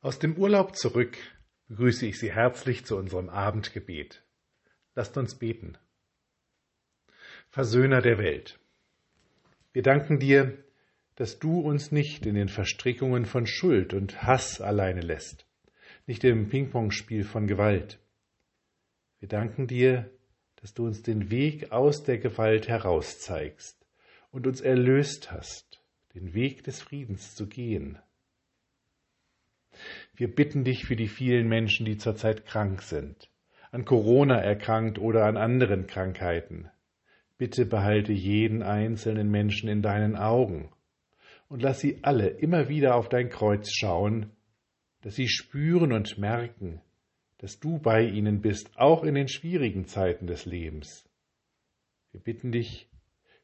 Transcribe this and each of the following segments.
Aus dem Urlaub zurück begrüße ich Sie herzlich zu unserem Abendgebet. Lasst uns beten. Versöhner der Welt. Wir danken dir, dass du uns nicht in den Verstrickungen von Schuld und Hass alleine lässt, nicht im Pingpongspiel von Gewalt. Wir danken dir, dass du uns den Weg aus der Gewalt herauszeigst und uns erlöst hast, den Weg des Friedens zu gehen. Wir bitten dich für die vielen Menschen, die zurzeit krank sind, an Corona erkrankt oder an anderen Krankheiten. Bitte behalte jeden einzelnen Menschen in deinen Augen und lass sie alle immer wieder auf dein Kreuz schauen, dass sie spüren und merken, dass du bei ihnen bist, auch in den schwierigen Zeiten des Lebens. Wir bitten dich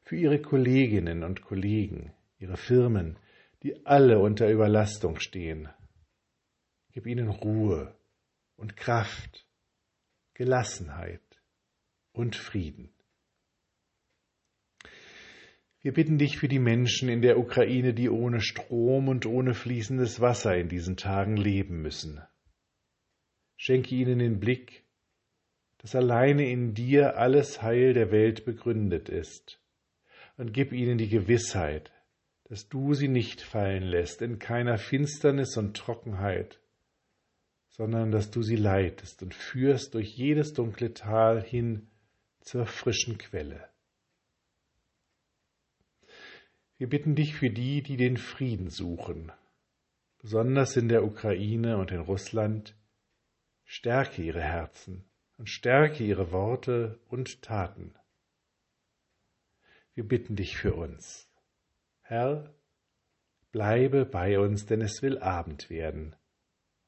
für ihre Kolleginnen und Kollegen, ihre Firmen, die alle unter Überlastung stehen. Gib ihnen Ruhe und Kraft, Gelassenheit und Frieden. Wir bitten dich für die Menschen in der Ukraine, die ohne Strom und ohne fließendes Wasser in diesen Tagen leben müssen. Schenke ihnen den Blick, dass alleine in dir alles Heil der Welt begründet ist, und gib ihnen die Gewissheit, dass du sie nicht fallen lässt in keiner Finsternis und Trockenheit, sondern dass du sie leitest und führst durch jedes dunkle Tal hin zur frischen Quelle. Wir bitten dich für die, die den Frieden suchen, besonders in der Ukraine und in Russland, stärke ihre Herzen und stärke ihre Worte und Taten. Wir bitten dich für uns. Herr, bleibe bei uns, denn es will Abend werden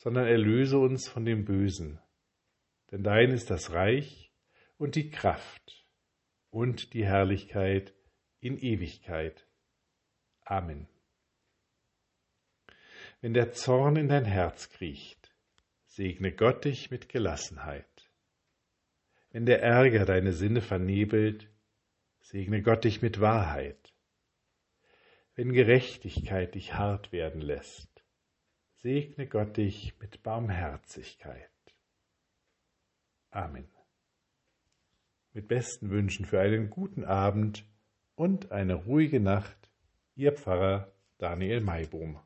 sondern erlöse uns von dem Bösen. Denn dein ist das Reich und die Kraft und die Herrlichkeit in Ewigkeit. Amen. Wenn der Zorn in dein Herz kriecht, segne Gott dich mit Gelassenheit. Wenn der Ärger deine Sinne vernebelt, segne Gott dich mit Wahrheit. Wenn Gerechtigkeit dich hart werden lässt, segne Gott dich mit Barmherzigkeit. Amen. Mit besten Wünschen für einen guten Abend und eine ruhige Nacht, Ihr Pfarrer Daniel Maibohm.